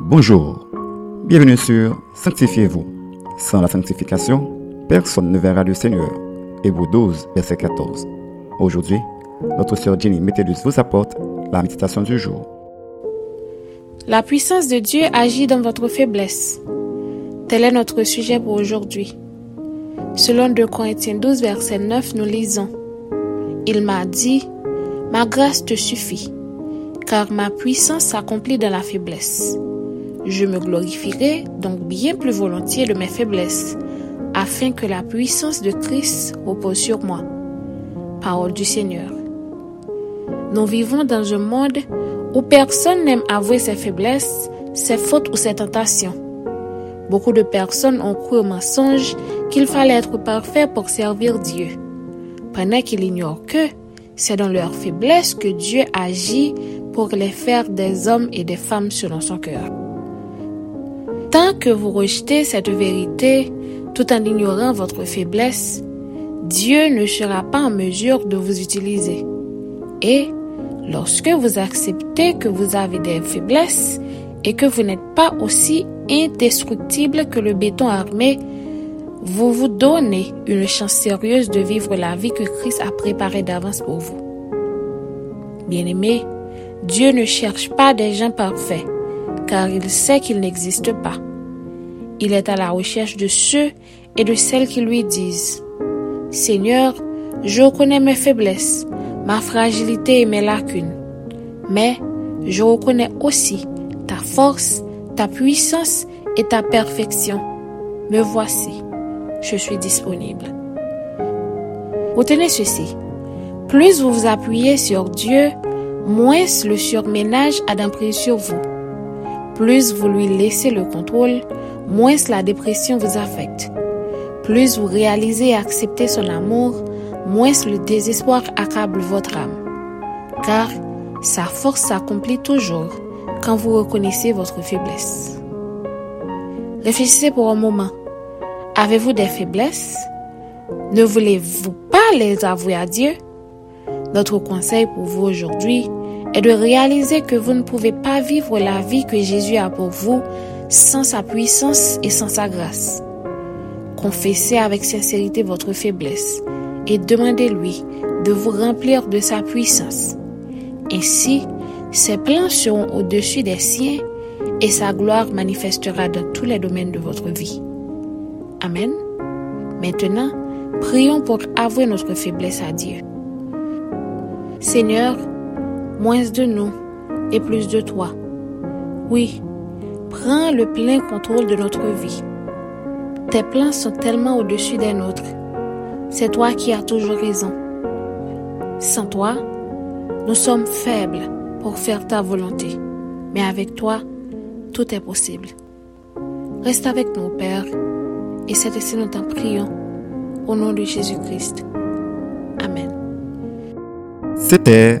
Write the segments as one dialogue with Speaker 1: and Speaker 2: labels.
Speaker 1: Bonjour, bienvenue sur Sanctifiez-vous. Sans la sanctification, personne ne verra le Seigneur. Hébreu 12, verset 14. Aujourd'hui, notre sœur Jenny Métellus vous apporte la méditation du jour.
Speaker 2: La puissance de Dieu agit dans votre faiblesse. Tel est notre sujet pour aujourd'hui. Selon 2 Corinthiens 12, verset 9, nous lisons Il m'a dit Ma grâce te suffit, car ma puissance s'accomplit dans la faiblesse. Je me glorifierai donc bien plus volontiers de mes faiblesses, afin que la puissance de Christ repose sur moi. Parole du Seigneur. Nous vivons dans un monde où personne n'aime avouer ses faiblesses, ses fautes ou ses tentations. Beaucoup de personnes ont cru au mensonge qu'il fallait être parfait pour servir Dieu, pendant qu'ils ignorent que c'est dans leur faiblesse que Dieu agit pour les faire des hommes et des femmes selon son cœur. Tant que vous rejetez cette vérité tout en ignorant votre faiblesse, Dieu ne sera pas en mesure de vous utiliser. Et lorsque vous acceptez que vous avez des faiblesses et que vous n'êtes pas aussi indestructible que le béton armé, vous vous donnez une chance sérieuse de vivre la vie que Christ a préparée d'avance pour vous. Bien-aimé, Dieu ne cherche pas des gens parfaits, car il sait qu'ils n'existent pas. Il est à la recherche de ceux et de celles qui lui disent, Seigneur, je reconnais mes faiblesses, ma fragilité et mes lacunes, mais je reconnais aussi ta force, ta puissance et ta perfection. Me voici, je suis disponible. Retenez ceci. Plus vous vous appuyez sur Dieu, moins le surménage a d'emprise sur vous. Plus vous lui laissez le contrôle, moins la dépression vous affecte. Plus vous réalisez et acceptez son amour, moins le désespoir accable votre âme. Car sa force s'accomplit toujours quand vous reconnaissez votre faiblesse. Réfléchissez pour un moment. Avez-vous des faiblesses? Ne voulez-vous pas les avouer à Dieu? Notre conseil pour vous aujourd'hui est de réaliser que vous ne pouvez pas vivre la vie que Jésus a pour vous sans sa puissance et sans sa grâce. Confessez avec sincérité votre faiblesse et demandez-lui de vous remplir de sa puissance. Ainsi, ses plans seront au-dessus des siens et sa gloire manifestera dans tous les domaines de votre vie. Amen. Maintenant, prions pour avouer notre faiblesse à Dieu. Seigneur, moins de nous et plus de toi. Oui, prends le plein contrôle de notre vie. Tes plans sont tellement au-dessus des nôtres. C'est toi qui as toujours raison. Sans toi, nous sommes faibles pour faire ta volonté. Mais avec toi, tout est possible. Reste avec nous, Père, et c'est ainsi nous t'en prions. Au nom de Jésus-Christ. Amen.
Speaker 1: C'était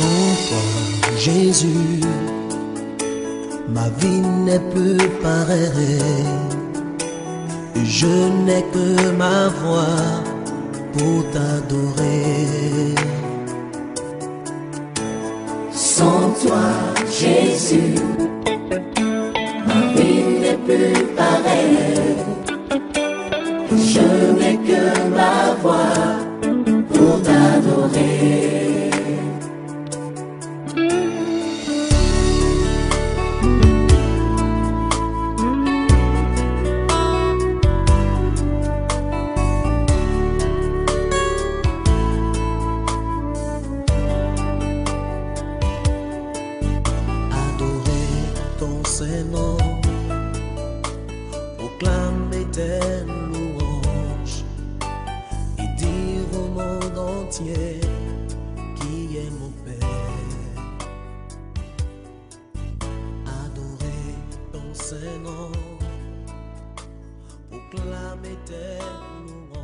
Speaker 3: Sans toi, Jésus, ma vie n'est plus pareille. Je n'ai que ma voix pour t'adorer.
Speaker 4: Sans toi, Jésus,
Speaker 3: Saint-Nom, proclamer tes louanges et dire au monde entier qui est mon Père. Adorer ton Saint-Nom, proclamer tes louanges